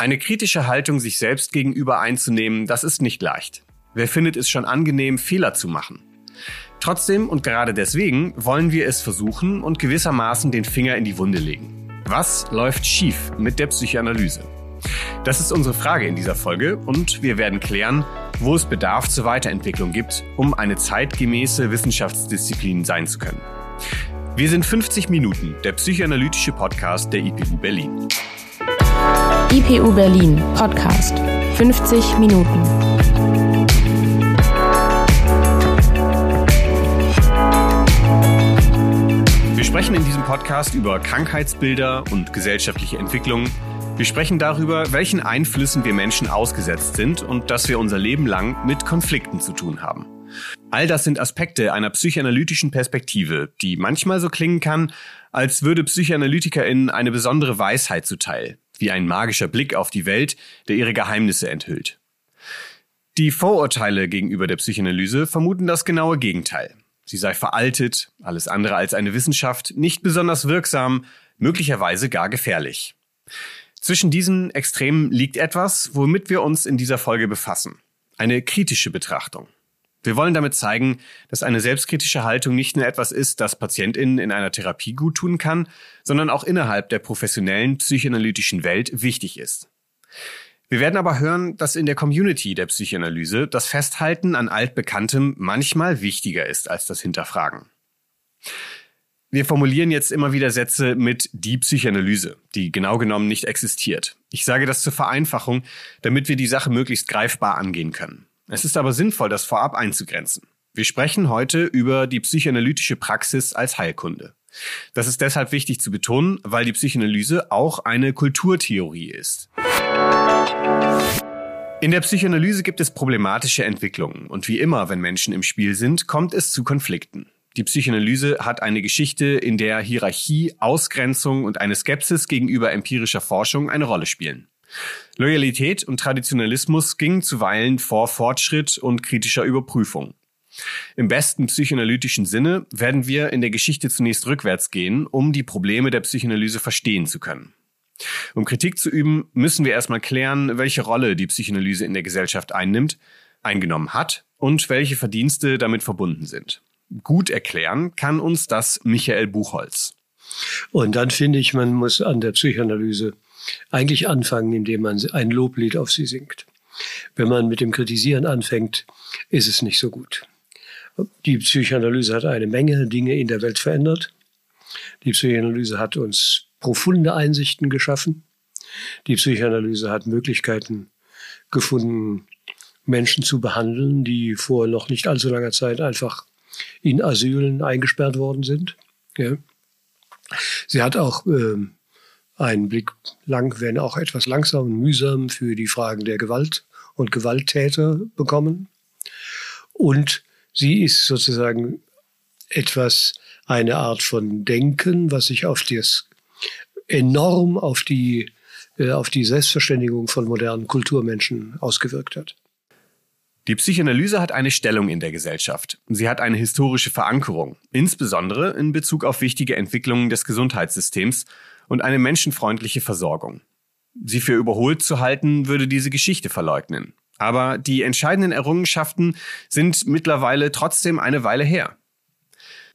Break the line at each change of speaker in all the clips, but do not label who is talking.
Eine kritische Haltung sich selbst gegenüber einzunehmen, das ist nicht leicht. Wer findet es schon angenehm, Fehler zu machen? Trotzdem und gerade deswegen wollen wir es versuchen und gewissermaßen den Finger in die Wunde legen. Was läuft schief mit der Psychoanalyse? Das ist unsere Frage in dieser Folge und wir werden klären, wo es Bedarf zur Weiterentwicklung gibt, um eine zeitgemäße Wissenschaftsdisziplin sein zu können. Wir sind 50 Minuten, der psychoanalytische Podcast der IPU Berlin.
IPU Berlin Podcast 50 Minuten.
Wir sprechen in diesem Podcast über Krankheitsbilder und gesellschaftliche Entwicklungen. Wir sprechen darüber, welchen Einflüssen wir Menschen ausgesetzt sind und dass wir unser Leben lang mit Konflikten zu tun haben. All das sind Aspekte einer psychoanalytischen Perspektive, die manchmal so klingen kann, als würde PsychoanalytikerInnen eine besondere Weisheit zuteil, wie ein magischer Blick auf die Welt, der ihre Geheimnisse enthüllt. Die Vorurteile gegenüber der Psychoanalyse vermuten das genaue Gegenteil. Sie sei veraltet, alles andere als eine Wissenschaft, nicht besonders wirksam, möglicherweise gar gefährlich. Zwischen diesen Extremen liegt etwas, womit wir uns in dieser Folge befassen. Eine kritische Betrachtung. Wir wollen damit zeigen, dass eine selbstkritische Haltung nicht nur etwas ist, das PatientInnen in einer Therapie gut tun kann, sondern auch innerhalb der professionellen psychoanalytischen Welt wichtig ist. Wir werden aber hören, dass in der Community der Psychoanalyse das Festhalten an altbekanntem manchmal wichtiger ist als das Hinterfragen. Wir formulieren jetzt immer wieder Sätze mit die Psychoanalyse, die genau genommen nicht existiert. Ich sage das zur Vereinfachung, damit wir die Sache möglichst greifbar angehen können. Es ist aber sinnvoll, das vorab einzugrenzen. Wir sprechen heute über die psychoanalytische Praxis als Heilkunde. Das ist deshalb wichtig zu betonen, weil die Psychoanalyse auch eine Kulturtheorie ist. In der Psychoanalyse gibt es problematische Entwicklungen und wie immer, wenn Menschen im Spiel sind, kommt es zu Konflikten. Die Psychoanalyse hat eine Geschichte, in der Hierarchie, Ausgrenzung und eine Skepsis gegenüber empirischer Forschung eine Rolle spielen. Loyalität und Traditionalismus gingen zuweilen vor Fortschritt und kritischer Überprüfung. Im besten psychoanalytischen Sinne werden wir in der Geschichte zunächst rückwärts gehen, um die Probleme der Psychoanalyse verstehen zu können. Um Kritik zu üben, müssen wir erstmal klären, welche Rolle die Psychoanalyse in der Gesellschaft einnimmt, eingenommen hat und welche Verdienste damit verbunden sind. Gut erklären kann uns das Michael Buchholz.
Und dann finde ich, man muss an der Psychoanalyse eigentlich anfangen, indem man ein Loblied auf sie singt. Wenn man mit dem Kritisieren anfängt, ist es nicht so gut. Die Psychoanalyse hat eine Menge Dinge in der Welt verändert. Die Psychoanalyse hat uns profunde Einsichten geschaffen. Die Psychoanalyse hat Möglichkeiten gefunden, Menschen zu behandeln, die vor noch nicht allzu langer Zeit einfach in Asylen eingesperrt worden sind. Ja. Sie hat auch ähm, einen Blick lang, wenn auch etwas langsam und mühsam für die Fragen der Gewalt und Gewalttäter bekommen. Und sie ist sozusagen etwas, eine Art von Denken, was sich auf das enorm auf die, äh, auf die Selbstverständigung von modernen Kulturmenschen ausgewirkt hat.
Die Psychoanalyse hat eine Stellung in der Gesellschaft. Sie hat eine historische Verankerung, insbesondere in Bezug auf wichtige Entwicklungen des Gesundheitssystems und eine menschenfreundliche Versorgung. Sie für überholt zu halten, würde diese Geschichte verleugnen. Aber die entscheidenden Errungenschaften sind mittlerweile trotzdem eine Weile her.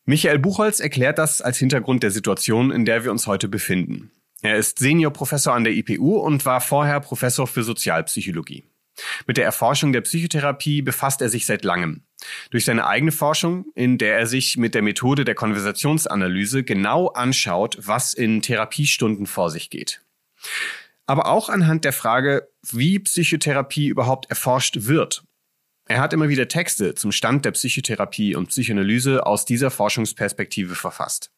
Michael Buchholz erklärt das als Hintergrund der Situation, in der wir uns heute befinden. Er ist Seniorprofessor an der IPU und war vorher Professor für Sozialpsychologie. Mit der Erforschung der Psychotherapie befasst er sich seit langem. Durch seine eigene Forschung, in der er sich mit der Methode der Konversationsanalyse genau anschaut, was in Therapiestunden vor sich geht. Aber auch anhand der Frage, wie Psychotherapie überhaupt erforscht wird. Er hat immer wieder Texte zum Stand der Psychotherapie und Psychoanalyse aus dieser Forschungsperspektive verfasst.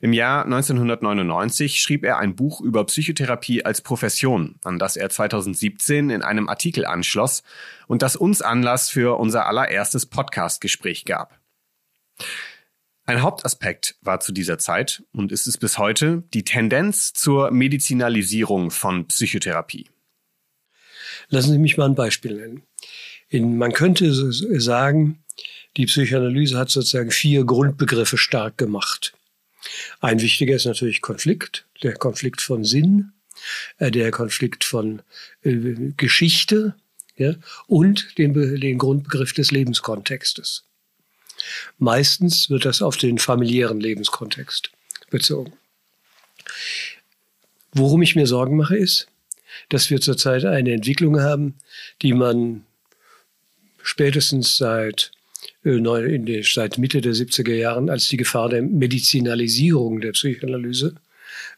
Im Jahr 1999 schrieb er ein Buch über Psychotherapie als Profession, an das er 2017 in einem Artikel anschloss und das uns Anlass für unser allererstes Podcast-Gespräch gab. Ein Hauptaspekt war zu dieser Zeit und ist es bis heute die Tendenz zur Medizinalisierung von Psychotherapie.
Lassen Sie mich mal ein Beispiel nennen. In, man könnte sagen, die Psychoanalyse hat sozusagen vier Grundbegriffe stark gemacht. Ein wichtiger ist natürlich Konflikt, der Konflikt von Sinn, äh, der Konflikt von äh, Geschichte ja, und den, den Grundbegriff des Lebenskontextes. Meistens wird das auf den familiären Lebenskontext bezogen. Worum ich mir Sorgen mache, ist, dass wir zurzeit eine Entwicklung haben, die man spätestens seit, äh, seit Mitte der 70er Jahren als die Gefahr der Medizinalisierung der Psychoanalyse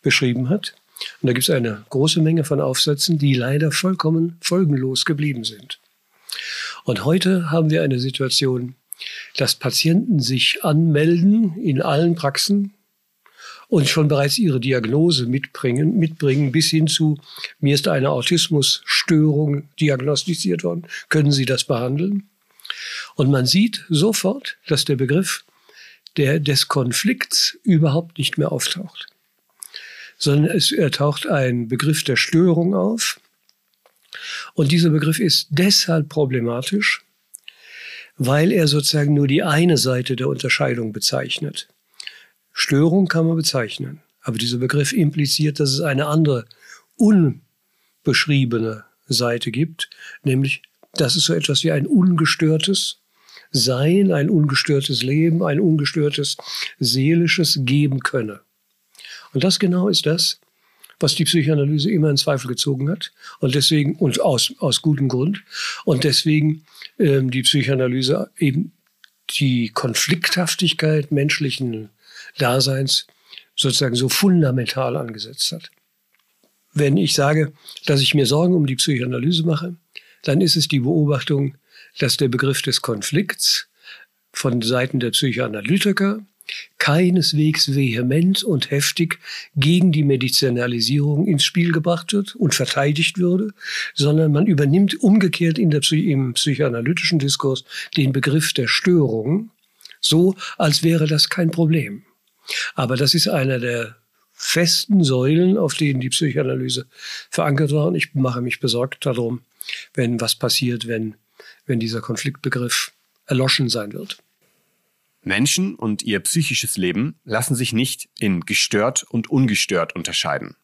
beschrieben hat. Und da gibt es eine große Menge von Aufsätzen, die leider vollkommen folgenlos geblieben sind. Und heute haben wir eine Situation, dass Patienten sich anmelden in allen Praxen und schon bereits ihre Diagnose mitbringen, mitbringen bis hin zu, mir ist eine Autismusstörung diagnostiziert worden, können Sie das behandeln? Und man sieht sofort, dass der Begriff der, des Konflikts überhaupt nicht mehr auftaucht, sondern es taucht ein Begriff der Störung auf. Und dieser Begriff ist deshalb problematisch, weil er sozusagen nur die eine Seite der Unterscheidung bezeichnet. Störung kann man bezeichnen, aber dieser Begriff impliziert, dass es eine andere unbeschriebene Seite gibt, nämlich dass es so etwas wie ein ungestörtes Sein, ein ungestörtes Leben, ein ungestörtes seelisches geben könne. Und das genau ist das, was die Psychoanalyse immer in Zweifel gezogen hat und deswegen und aus aus gutem Grund und deswegen ähm, die Psychoanalyse eben die Konflikthaftigkeit menschlichen Daseins sozusagen so fundamental angesetzt hat. Wenn ich sage, dass ich mir Sorgen um die Psychoanalyse mache, dann ist es die Beobachtung, dass der Begriff des Konflikts von Seiten der Psychoanalytiker keineswegs vehement und heftig gegen die Medizinalisierung ins Spiel gebracht wird und verteidigt würde, sondern man übernimmt umgekehrt in der, im psychoanalytischen Diskurs den Begriff der Störung, so als wäre das kein Problem. Aber das ist einer der festen Säulen, auf denen die Psychoanalyse verankert war. Und ich mache mich besorgt darum, wenn was passiert, wenn, wenn dieser Konfliktbegriff erloschen sein wird.
Menschen und ihr psychisches Leben lassen sich nicht in gestört und ungestört unterscheiden.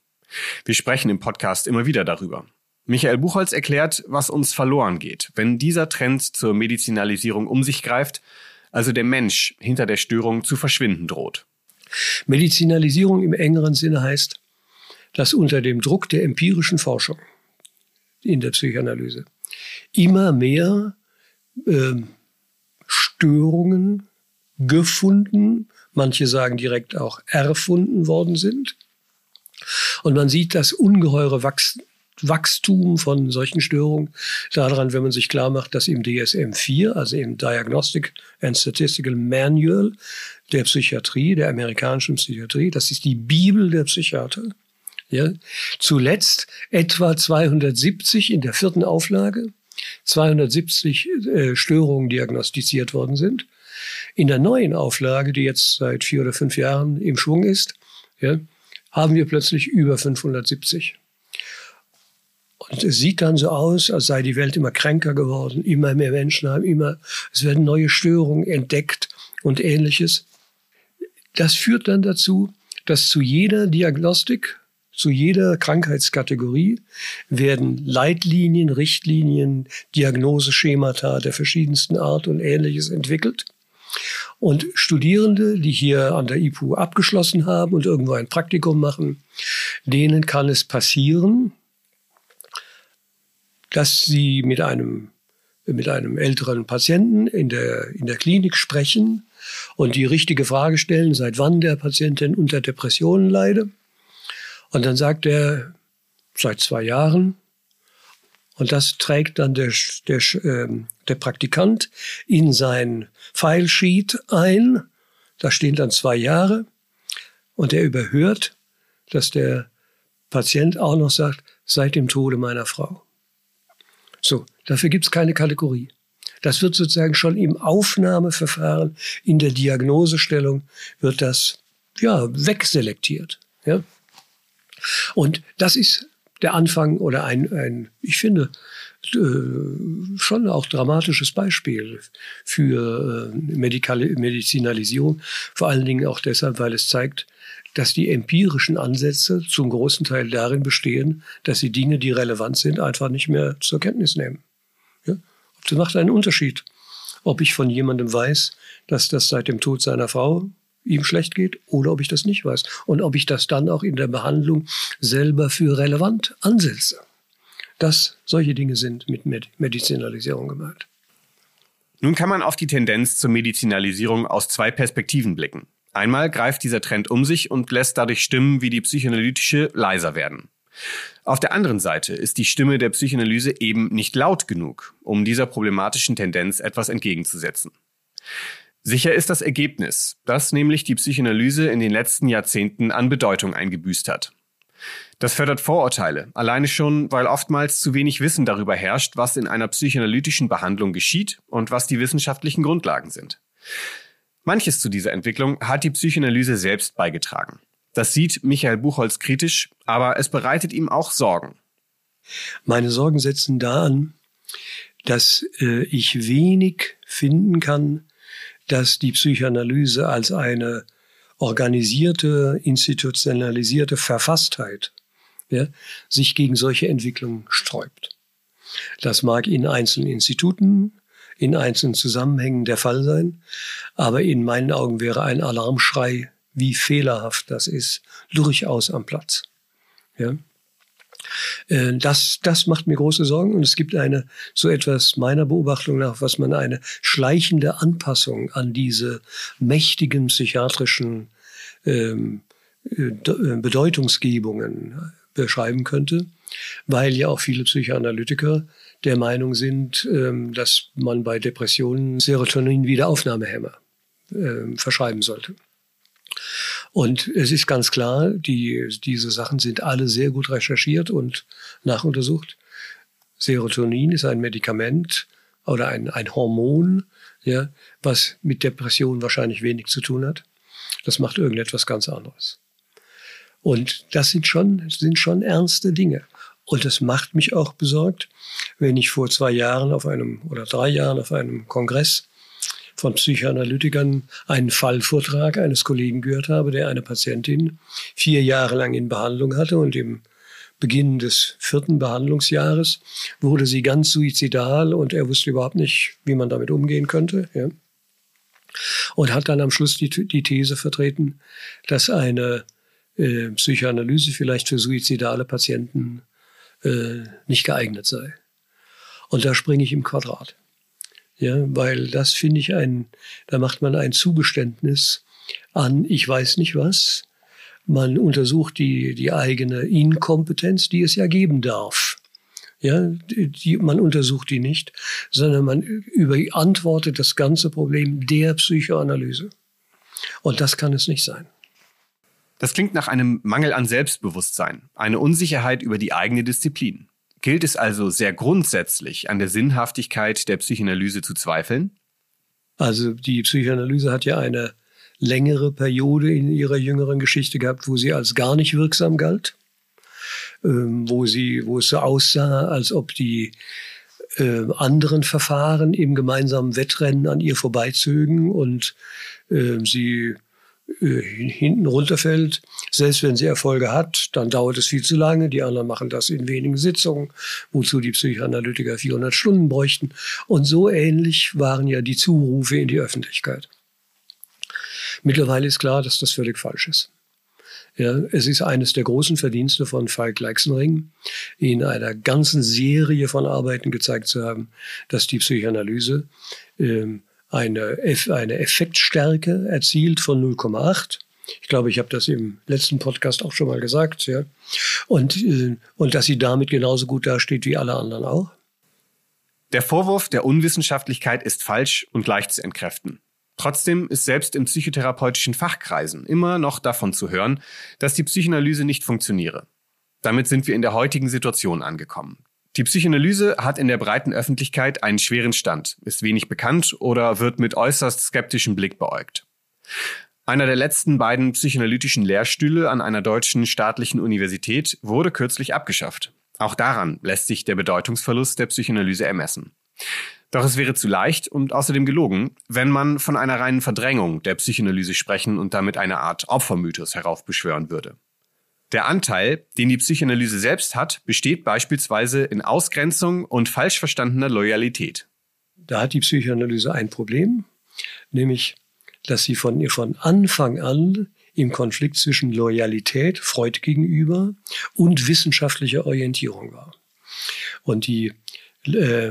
Wir sprechen im Podcast immer wieder darüber. Michael Buchholz erklärt, was uns verloren geht, wenn dieser Trend zur Medizinalisierung um sich greift, also der Mensch hinter der Störung zu verschwinden droht.
Medizinalisierung im engeren Sinne heißt, dass unter dem Druck der empirischen Forschung in der Psychoanalyse immer mehr äh, Störungen gefunden, manche sagen direkt auch erfunden worden sind. Und man sieht das ungeheure Wachs Wachstum von solchen Störungen daran, wenn man sich klar macht, dass im DSM-4, also im Diagnostic and Statistical Manual der Psychiatrie, der amerikanischen Psychiatrie, das ist die Bibel der Psychiater, ja, zuletzt etwa 270 in der vierten Auflage, 270 äh, Störungen diagnostiziert worden sind. In der neuen Auflage, die jetzt seit vier oder fünf Jahren im Schwung ist, ja, haben wir plötzlich über 570. Und es sieht dann so aus, als sei die Welt immer kränker geworden, immer mehr Menschen haben immer, es werden neue Störungen entdeckt und ähnliches. Das führt dann dazu, dass zu jeder Diagnostik, zu jeder Krankheitskategorie werden Leitlinien, Richtlinien, Diagnoseschemata der verschiedensten Art und ähnliches entwickelt. Und Studierende, die hier an der IPU abgeschlossen haben und irgendwo ein Praktikum machen, denen kann es passieren, dass sie mit einem, mit einem älteren Patienten in der, in der Klinik sprechen und die richtige Frage stellen, seit wann der Patient denn unter Depressionen leide. Und dann sagt er, seit zwei Jahren. Und das trägt dann der, der, ähm, der Praktikant in sein Filesheet ein. Da stehen dann zwei Jahre. Und er überhört, dass der Patient auch noch sagt, seit dem Tode meiner Frau. So, dafür gibt es keine Kategorie. Das wird sozusagen schon im Aufnahmeverfahren, in der Diagnosestellung wird das ja wegselektiert. Ja? Und das ist der Anfang oder ein, ein ich finde, äh, schon auch dramatisches Beispiel für äh, Medikale, Medizinalisierung. Vor allen Dingen auch deshalb, weil es zeigt, dass die empirischen Ansätze zum großen Teil darin bestehen, dass sie Dinge, die relevant sind, einfach nicht mehr zur Kenntnis nehmen. Ja? Das macht einen Unterschied, ob ich von jemandem weiß, dass das seit dem Tod seiner Frau ihm schlecht geht oder ob ich das nicht weiß und ob ich das dann auch in der Behandlung selber für relevant ansetze. Dass solche Dinge sind mit Medizinalisierung gemeint.
Nun kann man auf die Tendenz zur Medizinalisierung aus zwei Perspektiven blicken. Einmal greift dieser Trend um sich und lässt dadurch Stimmen wie die psychoanalytische leiser werden. Auf der anderen Seite ist die Stimme der Psychoanalyse eben nicht laut genug, um dieser problematischen Tendenz etwas entgegenzusetzen. Sicher ist das Ergebnis, dass nämlich die Psychoanalyse in den letzten Jahrzehnten an Bedeutung eingebüßt hat. Das fördert Vorurteile, alleine schon, weil oftmals zu wenig Wissen darüber herrscht, was in einer psychoanalytischen Behandlung geschieht und was die wissenschaftlichen Grundlagen sind. Manches zu dieser Entwicklung hat die Psychoanalyse selbst beigetragen. Das sieht Michael Buchholz kritisch, aber es bereitet ihm auch Sorgen.
Meine Sorgen setzen da an, dass äh, ich wenig finden kann, dass die Psychoanalyse als eine organisierte, institutionalisierte Verfasstheit ja, sich gegen solche Entwicklungen sträubt. Das mag in einzelnen Instituten, in einzelnen Zusammenhängen der Fall sein, aber in meinen Augen wäre ein Alarmschrei, wie fehlerhaft das ist, durchaus am Platz. Ja? Äh, das, das macht mir große Sorgen und es gibt eine, so etwas meiner Beobachtung nach, was man eine schleichende Anpassung an diese mächtigen psychiatrischen ähm, äh, äh, Bedeutungsgebungen beschreiben könnte, weil ja auch viele Psychoanalytiker der Meinung sind, ähm, dass man bei Depressionen Serotonin-Wiederaufnahmehämmer äh, verschreiben sollte. Und es ist ganz klar, die, diese Sachen sind alle sehr gut recherchiert und nachuntersucht. Serotonin ist ein Medikament oder ein, ein Hormon, ja, was mit Depression wahrscheinlich wenig zu tun hat. Das macht irgendetwas ganz anderes. Und das sind schon, sind schon ernste Dinge. Und das macht mich auch besorgt, wenn ich vor zwei Jahren auf einem oder drei Jahren auf einem Kongress von Psychoanalytikern einen Fallvortrag eines Kollegen gehört habe, der eine Patientin vier Jahre lang in Behandlung hatte und im Beginn des vierten Behandlungsjahres wurde sie ganz suizidal und er wusste überhaupt nicht, wie man damit umgehen könnte. Ja. Und hat dann am Schluss die, die These vertreten, dass eine äh, Psychoanalyse vielleicht für suizidale Patienten äh, nicht geeignet sei. Und da springe ich im Quadrat. Ja, weil das finde ich ein, da macht man ein Zugeständnis an, ich weiß nicht was. Man untersucht die, die eigene Inkompetenz, die es ja geben darf. Ja, die, man untersucht die nicht, sondern man überantwortet das ganze Problem der Psychoanalyse. Und das kann es nicht sein.
Das klingt nach einem Mangel an Selbstbewusstsein, eine Unsicherheit über die eigene Disziplin. Gilt es also sehr grundsätzlich an der Sinnhaftigkeit der Psychoanalyse zu zweifeln?
Also die Psychoanalyse hat ja eine längere Periode in ihrer jüngeren Geschichte gehabt, wo sie als gar nicht wirksam galt, ähm, wo, sie, wo es so aussah, als ob die äh, anderen Verfahren im gemeinsamen Wettrennen an ihr vorbeizögen und äh, sie hinten runterfällt. Selbst wenn sie Erfolge hat, dann dauert es viel zu lange. Die anderen machen das in wenigen Sitzungen, wozu die Psychoanalytiker 400 Stunden bräuchten. Und so ähnlich waren ja die Zurufe in die Öffentlichkeit. Mittlerweile ist klar, dass das völlig falsch ist. Ja, es ist eines der großen Verdienste von Falk Leixenring, in einer ganzen Serie von Arbeiten gezeigt zu haben, dass die Psychoanalyse ähm, eine, eine Effektstärke erzielt von 0,8. Ich glaube, ich habe das im letzten Podcast auch schon mal gesagt. Ja. Und, äh, und dass sie damit genauso gut dasteht wie alle anderen auch.
Der Vorwurf der Unwissenschaftlichkeit ist falsch und leicht zu entkräften. Trotzdem ist selbst in psychotherapeutischen Fachkreisen immer noch davon zu hören, dass die Psychoanalyse nicht funktioniere. Damit sind wir in der heutigen Situation angekommen. Die Psychoanalyse hat in der breiten Öffentlichkeit einen schweren Stand, ist wenig bekannt oder wird mit äußerst skeptischem Blick beäugt. Einer der letzten beiden psychoanalytischen Lehrstühle an einer deutschen staatlichen Universität wurde kürzlich abgeschafft. Auch daran lässt sich der Bedeutungsverlust der Psychoanalyse ermessen. Doch es wäre zu leicht und außerdem gelogen, wenn man von einer reinen Verdrängung der Psychoanalyse sprechen und damit eine Art Opfermythos heraufbeschwören würde. Der Anteil, den die Psychoanalyse selbst hat, besteht beispielsweise in Ausgrenzung und falsch verstandener Loyalität.
Da hat die Psychoanalyse ein Problem, nämlich dass sie von, von Anfang an im Konflikt zwischen Loyalität Freud gegenüber und wissenschaftlicher Orientierung war. Und die äh,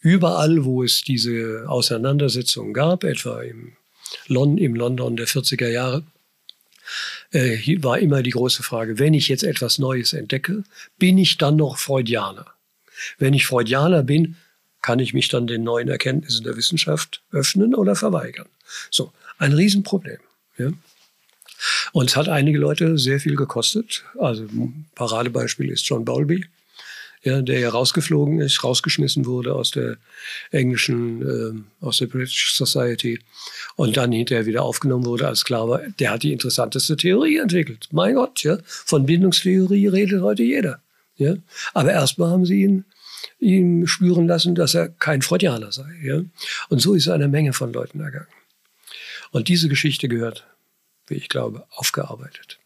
überall, wo es diese Auseinandersetzungen gab, etwa im, Lon im London der 40er Jahre, äh, war immer die große Frage, wenn ich jetzt etwas Neues entdecke, bin ich dann noch Freudianer? Wenn ich Freudianer bin, kann ich mich dann den neuen Erkenntnissen der Wissenschaft öffnen oder verweigern? So, ein Riesenproblem. Ja. Und es hat einige Leute sehr viel gekostet. Also Paradebeispiel ist John Bowlby, ja, der ja rausgeflogen ist, rausgeschmissen wurde aus der englischen, äh, aus der British Society und dann hinterher wieder aufgenommen wurde, als klar der hat die interessanteste Theorie entwickelt. Mein Gott, ja, von Bindungstheorie redet heute jeder. Ja, aber erstmal haben sie ihn ihm spüren lassen, dass er kein Freudianer sei. Ja? Und so ist eine Menge von Leuten ergangen. Und diese Geschichte gehört, wie ich glaube, aufgearbeitet.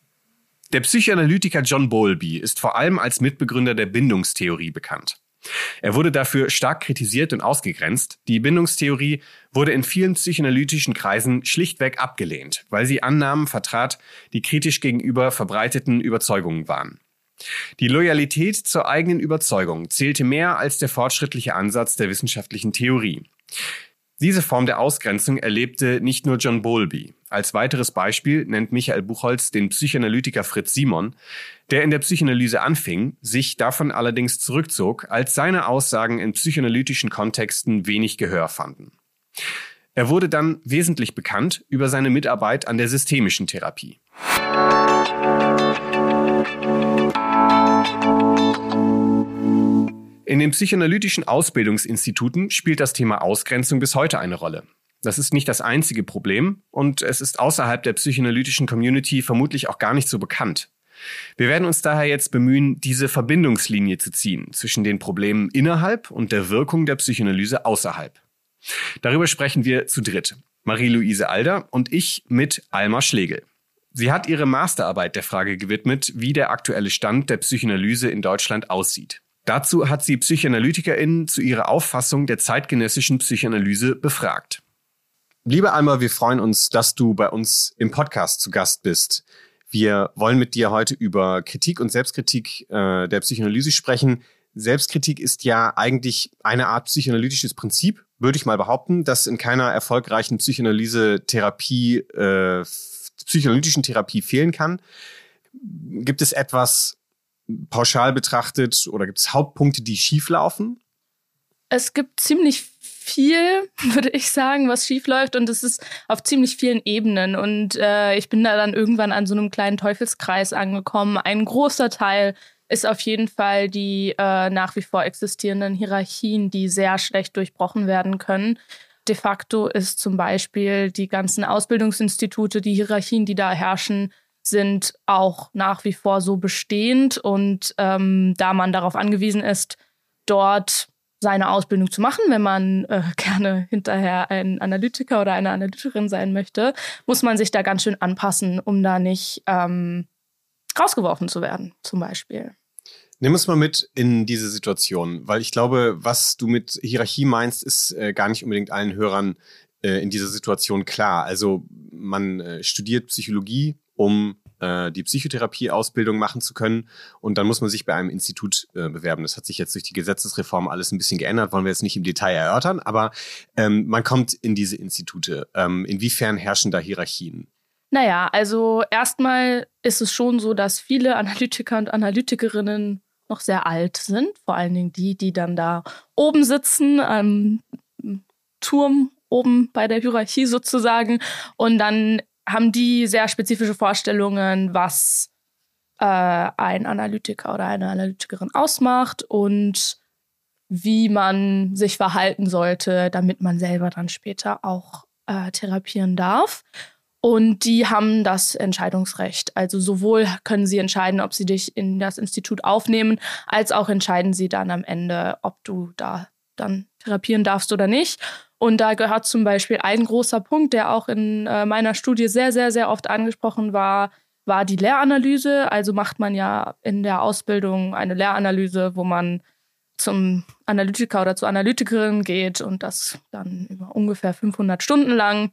Der Psychoanalytiker John Bowlby ist vor allem als Mitbegründer der Bindungstheorie bekannt. Er wurde dafür stark kritisiert und ausgegrenzt. Die Bindungstheorie wurde in vielen psychoanalytischen Kreisen schlichtweg abgelehnt, weil sie Annahmen vertrat, die kritisch gegenüber verbreiteten Überzeugungen waren. Die Loyalität zur eigenen Überzeugung zählte mehr als der fortschrittliche Ansatz der wissenschaftlichen Theorie. Diese Form der Ausgrenzung erlebte nicht nur John Bowlby. Als weiteres Beispiel nennt Michael Buchholz den Psychoanalytiker Fritz Simon, der in der Psychoanalyse anfing, sich davon allerdings zurückzog, als seine Aussagen in psychoanalytischen Kontexten wenig Gehör fanden. Er wurde dann wesentlich bekannt über seine Mitarbeit an der systemischen Therapie. In den psychoanalytischen Ausbildungsinstituten spielt das Thema Ausgrenzung bis heute eine Rolle. Das ist nicht das einzige Problem und es ist außerhalb der psychoanalytischen Community vermutlich auch gar nicht so bekannt. Wir werden uns daher jetzt bemühen, diese Verbindungslinie zu ziehen zwischen den Problemen innerhalb und der Wirkung der Psychoanalyse außerhalb. Darüber sprechen wir zu dritt. Marie-Louise Alder und ich mit Alma Schlegel. Sie hat ihre Masterarbeit der Frage gewidmet, wie der aktuelle Stand der Psychoanalyse in Deutschland aussieht. Dazu hat sie PsychoanalytikerInnen zu ihrer Auffassung der zeitgenössischen Psychoanalyse befragt. Liebe Alma, wir freuen uns, dass du bei uns im Podcast zu Gast bist. Wir wollen mit dir heute über Kritik und Selbstkritik äh, der Psychoanalyse sprechen. Selbstkritik ist ja eigentlich eine Art psychoanalytisches Prinzip, würde ich mal behaupten, das in keiner erfolgreichen Psychoanalyse-Therapie, äh, psychoanalytischen Therapie fehlen kann. Gibt es etwas, pauschal betrachtet oder gibt es Hauptpunkte, die schieflaufen?
Es gibt ziemlich viel, würde ich sagen, was schiefläuft und es ist auf ziemlich vielen Ebenen und äh, ich bin da dann irgendwann an so einem kleinen Teufelskreis angekommen. Ein großer Teil ist auf jeden Fall die äh, nach wie vor existierenden Hierarchien, die sehr schlecht durchbrochen werden können. De facto ist zum Beispiel die ganzen Ausbildungsinstitute, die Hierarchien, die da herrschen, sind auch nach wie vor so bestehend. Und ähm, da man darauf angewiesen ist, dort seine Ausbildung zu machen, wenn man äh, gerne hinterher ein Analytiker oder eine Analytikerin sein möchte, muss man sich da ganz schön anpassen, um da nicht ähm, rausgeworfen zu werden, zum Beispiel.
Nimm uns mal mit in diese Situation, weil ich glaube, was du mit Hierarchie meinst, ist äh, gar nicht unbedingt allen Hörern äh, in dieser Situation klar. Also man äh, studiert Psychologie, um äh, die Psychotherapieausbildung machen zu können. Und dann muss man sich bei einem Institut äh, bewerben. Das hat sich jetzt durch die Gesetzesreform alles ein bisschen geändert, wollen wir jetzt nicht im Detail erörtern, aber ähm, man kommt in diese Institute. Ähm, inwiefern herrschen da Hierarchien?
Naja, also erstmal ist es schon so, dass viele Analytiker und Analytikerinnen noch sehr alt sind. Vor allen Dingen die, die dann da oben sitzen, am Turm oben bei der Hierarchie sozusagen. Und dann haben die sehr spezifische Vorstellungen, was äh, ein Analytiker oder eine Analytikerin ausmacht und wie man sich verhalten sollte, damit man selber dann später auch äh, therapieren darf. Und die haben das Entscheidungsrecht. Also sowohl können sie entscheiden, ob sie dich in das Institut aufnehmen, als auch entscheiden sie dann am Ende, ob du da dann therapieren darfst oder nicht. Und da gehört zum Beispiel ein großer Punkt, der auch in äh, meiner Studie sehr, sehr, sehr oft angesprochen war, war die Lehranalyse. Also macht man ja in der Ausbildung eine Lehranalyse, wo man zum Analytiker oder zur Analytikerin geht und das dann über ungefähr 500 Stunden lang.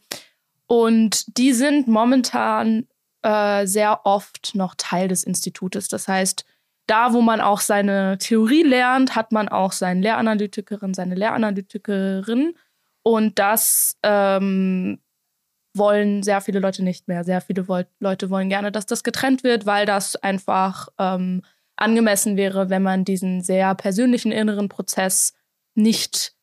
Und die sind momentan äh, sehr oft noch Teil des Institutes. Das heißt, da, wo man auch seine Theorie lernt, hat man auch seinen Lehranalytikerin, seine Lehranalytikerin. Und das ähm, wollen sehr viele Leute nicht mehr. Sehr viele Leute wollen gerne, dass das getrennt wird, weil das einfach ähm, angemessen wäre, wenn man diesen sehr persönlichen inneren Prozess nicht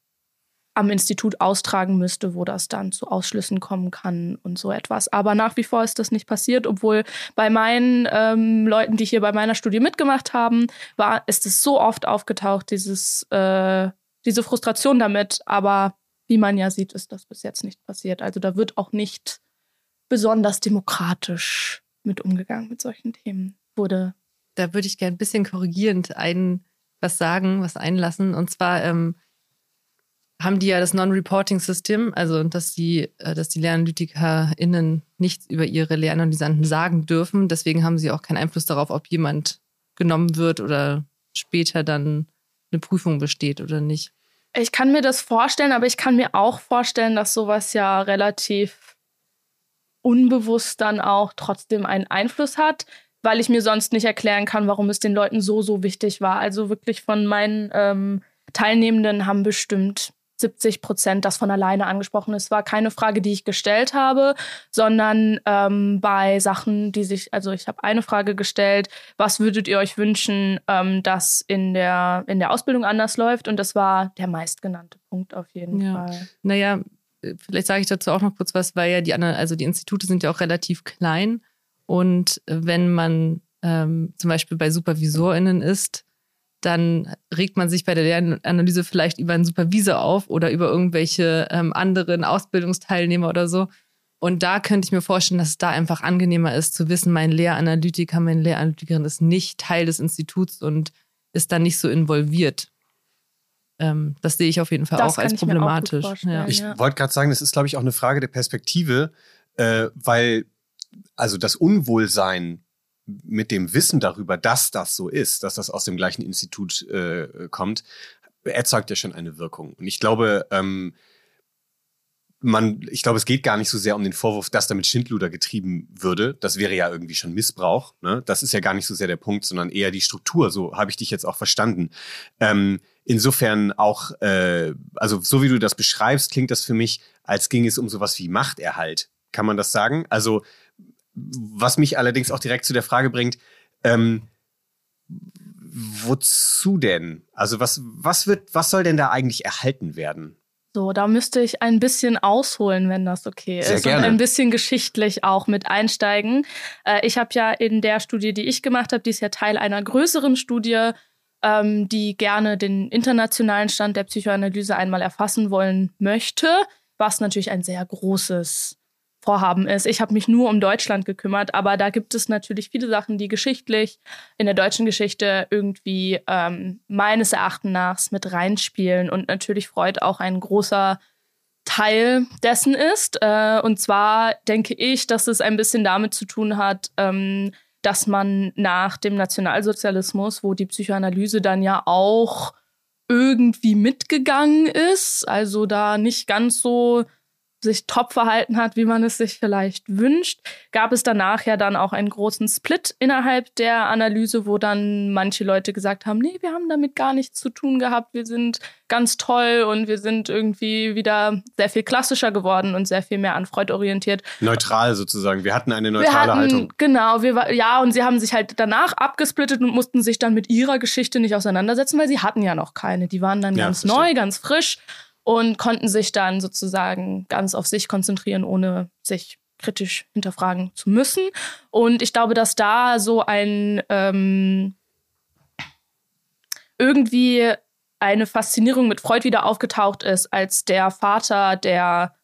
am Institut austragen müsste, wo das dann zu Ausschlüssen kommen kann und so etwas. Aber nach wie vor ist das nicht passiert, obwohl bei meinen ähm, Leuten, die hier bei meiner Studie mitgemacht haben, war, ist es so oft aufgetaucht, dieses, äh, diese Frustration damit. Aber wie man ja sieht, ist das bis jetzt nicht passiert. Also da wird auch nicht besonders demokratisch mit umgegangen mit solchen Themen. Wurde.
Da würde ich gerne ein bisschen korrigierend ein was sagen, was einlassen. Und zwar ähm, haben die ja das Non-Reporting-System, also dass die, äh, dass die LernanalytikerInnen nichts über ihre Lehranalysanten sagen dürfen. Deswegen haben sie auch keinen Einfluss darauf, ob jemand genommen wird oder später dann eine Prüfung besteht oder nicht.
Ich kann mir das vorstellen, aber ich kann mir auch vorstellen, dass sowas ja relativ unbewusst dann auch trotzdem einen Einfluss hat, weil ich mir sonst nicht erklären kann, warum es den Leuten so, so wichtig war. Also wirklich von meinen ähm, Teilnehmenden haben bestimmt 70 Prozent das von alleine angesprochen. Es war keine Frage, die ich gestellt habe, sondern ähm, bei Sachen, die sich, also ich habe eine Frage gestellt, was würdet ihr euch wünschen, ähm, dass in der, in der Ausbildung anders läuft? Und das war der meistgenannte Punkt auf jeden ja. Fall.
Naja, vielleicht sage ich dazu auch noch kurz was, weil ja die anderen, also die Institute sind ja auch relativ klein. Und wenn man ähm, zum Beispiel bei SupervisorInnen ist, dann regt man sich bei der Lernanalyse vielleicht über einen Supervisor auf oder über irgendwelche ähm, anderen Ausbildungsteilnehmer oder so. Und da könnte ich mir vorstellen, dass es da einfach angenehmer ist, zu wissen, mein Lehranalytiker, meine Lehranalytikerin ist nicht Teil des Instituts und ist da nicht so involviert. Ähm, das sehe ich auf jeden Fall das auch als problematisch. Auch
ja. Ich wollte gerade sagen, das ist, glaube ich, auch eine Frage der Perspektive, äh, weil also das Unwohlsein mit dem Wissen darüber, dass das so ist, dass das aus dem gleichen Institut äh, kommt, erzeugt ja schon eine Wirkung. Und ich glaube, ähm, man, ich glaube, es geht gar nicht so sehr um den Vorwurf, dass damit Schindluder getrieben würde. Das wäre ja irgendwie schon Missbrauch. Ne? Das ist ja gar nicht so sehr der Punkt, sondern eher die Struktur. So habe ich dich jetzt auch verstanden. Ähm, insofern auch, äh, also so wie du das beschreibst, klingt das für mich, als ging es um sowas wie Machterhalt. Kann man das sagen? Also was mich allerdings auch direkt zu der Frage bringt, ähm, wozu denn? Also was, was wird, was soll denn da eigentlich erhalten werden?
So, da müsste ich ein bisschen ausholen, wenn das okay
Sehr
ist.
Gerne.
Und ein bisschen geschichtlich auch mit einsteigen. Äh, ich habe ja in der Studie, die ich gemacht habe, die ist ja Teil einer größeren Studie, ähm, die gerne den internationalen Stand der Psychoanalyse einmal erfassen wollen möchte, was natürlich ein sehr großes Vorhaben ist. Ich habe mich nur um Deutschland gekümmert, aber da gibt es natürlich viele Sachen, die geschichtlich in der deutschen Geschichte irgendwie ähm, meines Erachtens nach mit reinspielen und natürlich Freud auch ein großer Teil dessen ist. Äh, und zwar denke ich, dass es ein bisschen damit zu tun hat, ähm, dass man nach dem Nationalsozialismus, wo die Psychoanalyse dann ja auch irgendwie mitgegangen ist, also da nicht ganz so sich top verhalten hat, wie man es sich vielleicht wünscht, gab es danach ja dann auch einen großen Split innerhalb der Analyse, wo dann manche Leute gesagt haben, nee, wir haben damit gar nichts zu tun gehabt, wir sind ganz toll und wir sind irgendwie wieder sehr viel klassischer geworden und sehr viel mehr an Freud orientiert.
Neutral sozusagen, wir hatten eine neutrale hatten, Haltung.
Genau, wir, ja, und sie haben sich halt danach abgesplittet und mussten sich dann mit ihrer Geschichte nicht auseinandersetzen, weil sie hatten ja noch keine. Die waren dann ja, ganz neu, ganz frisch und konnten sich dann sozusagen ganz auf sich konzentrieren, ohne sich kritisch hinterfragen zu müssen. Und ich glaube, dass da so ein ähm, irgendwie eine Faszinierung mit Freud wieder aufgetaucht ist, als der Vater der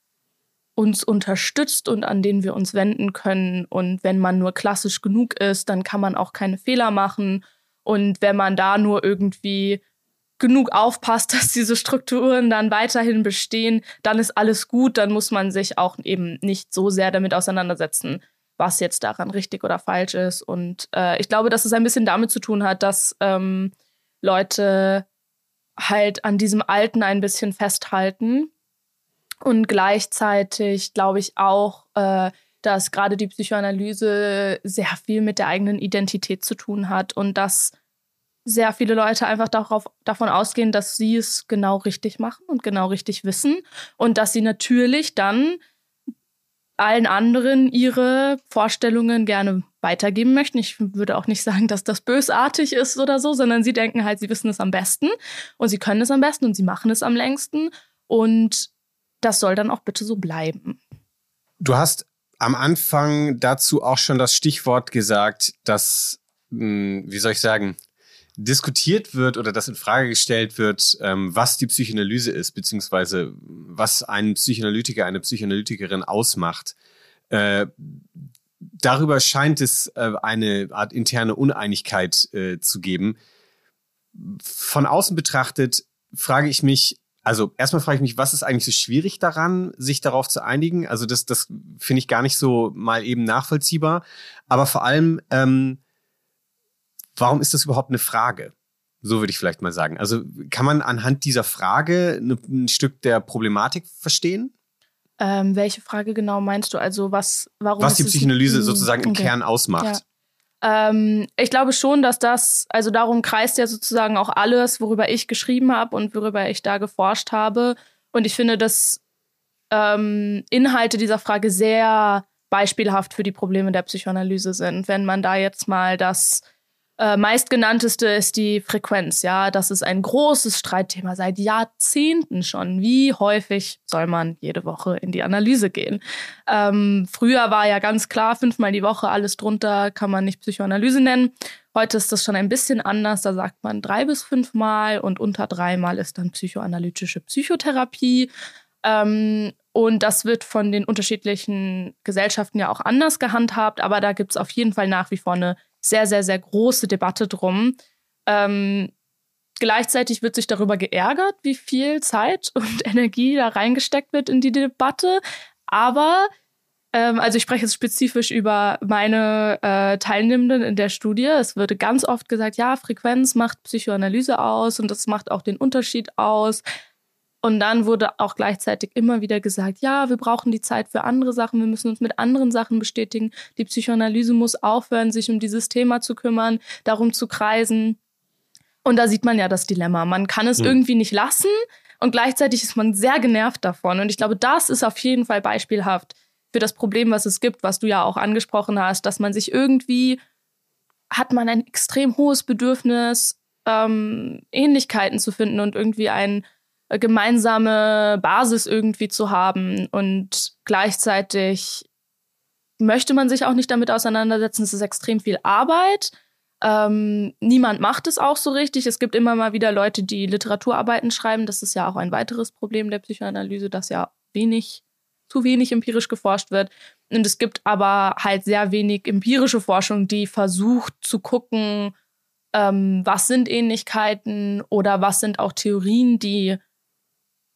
uns unterstützt und an den wir uns wenden können. Und wenn man nur klassisch genug ist, dann kann man auch keine Fehler machen. Und wenn man da nur irgendwie genug aufpasst, dass diese Strukturen dann weiterhin bestehen, dann ist alles gut. Dann muss man sich auch eben nicht so sehr damit auseinandersetzen, was jetzt daran richtig oder falsch ist. Und äh, ich glaube, dass es ein bisschen damit zu tun hat, dass ähm, Leute halt an diesem Alten ein bisschen festhalten und gleichzeitig glaube ich auch, äh, dass gerade die Psychoanalyse sehr viel mit der eigenen Identität zu tun hat und dass sehr viele Leute einfach darauf, davon ausgehen, dass sie es genau richtig machen und genau richtig wissen und dass sie natürlich dann allen anderen ihre Vorstellungen gerne weitergeben möchten. Ich würde auch nicht sagen, dass das bösartig ist oder so, sondern sie denken halt, sie wissen es am besten und sie können es am besten und sie machen es am längsten. Und das soll dann auch bitte so bleiben.
Du hast am Anfang dazu auch schon das Stichwort gesagt, dass, hm, wie soll ich sagen, diskutiert wird oder das in Frage gestellt wird, ähm, was die Psychoanalyse ist, beziehungsweise was ein Psychoanalytiker, eine Psychoanalytikerin ausmacht. Äh, darüber scheint es äh, eine Art interne Uneinigkeit äh, zu geben. Von außen betrachtet frage ich mich, also erstmal frage ich mich, was ist eigentlich so schwierig daran, sich darauf zu einigen? Also das, das finde ich gar nicht so mal eben nachvollziehbar. Aber vor allem, ähm, warum ist das überhaupt eine Frage? So würde ich vielleicht mal sagen. Also kann man anhand dieser Frage ne, ein Stück der Problematik verstehen?
Ähm, welche Frage genau meinst du? Also was, warum?
Was die Psychoanalyse sozusagen im okay. Kern ausmacht. Ja.
Ähm, ich glaube schon, dass das, also darum kreist ja sozusagen auch alles, worüber ich geschrieben habe und worüber ich da geforscht habe. Und ich finde, dass ähm, Inhalte dieser Frage sehr beispielhaft für die Probleme der Psychoanalyse sind. Wenn man da jetzt mal das äh, meistgenannteste ist die Frequenz, ja. Das ist ein großes Streitthema seit Jahrzehnten schon. Wie häufig soll man jede Woche in die Analyse gehen? Ähm, früher war ja ganz klar, fünfmal die Woche, alles drunter kann man nicht Psychoanalyse nennen. Heute ist das schon ein bisschen anders. Da sagt man drei bis fünfmal und unter dreimal ist dann psychoanalytische Psychotherapie. Ähm, und das wird von den unterschiedlichen Gesellschaften ja auch anders gehandhabt, aber da gibt es auf jeden Fall nach wie vor eine sehr, sehr, sehr große Debatte drum. Ähm, gleichzeitig wird sich darüber geärgert, wie viel Zeit und Energie da reingesteckt wird in die Debatte. Aber, ähm, also ich spreche jetzt spezifisch über meine äh, Teilnehmenden in der Studie. Es würde ganz oft gesagt, ja, Frequenz macht Psychoanalyse aus und das macht auch den Unterschied aus. Und dann wurde auch gleichzeitig immer wieder gesagt, ja, wir brauchen die Zeit für andere Sachen, wir müssen uns mit anderen Sachen bestätigen. Die Psychoanalyse muss aufhören, sich um dieses Thema zu kümmern, darum zu kreisen. Und da sieht man ja das Dilemma. Man kann es mhm. irgendwie nicht lassen und gleichzeitig ist man sehr genervt davon. Und ich glaube, das ist auf jeden Fall beispielhaft für das Problem, was es gibt, was du ja auch angesprochen hast, dass man sich irgendwie hat man ein extrem hohes Bedürfnis, ähm, Ähnlichkeiten zu finden und irgendwie ein gemeinsame Basis irgendwie zu haben und gleichzeitig möchte man sich auch nicht damit auseinandersetzen. Es ist extrem viel Arbeit. Ähm, niemand macht es auch so richtig. Es gibt immer mal wieder Leute, die Literaturarbeiten schreiben. Das ist ja auch ein weiteres Problem der Psychoanalyse, dass ja wenig, zu wenig empirisch geforscht wird. Und es gibt aber halt sehr wenig empirische Forschung, die versucht zu gucken, ähm, was sind Ähnlichkeiten oder was sind auch Theorien, die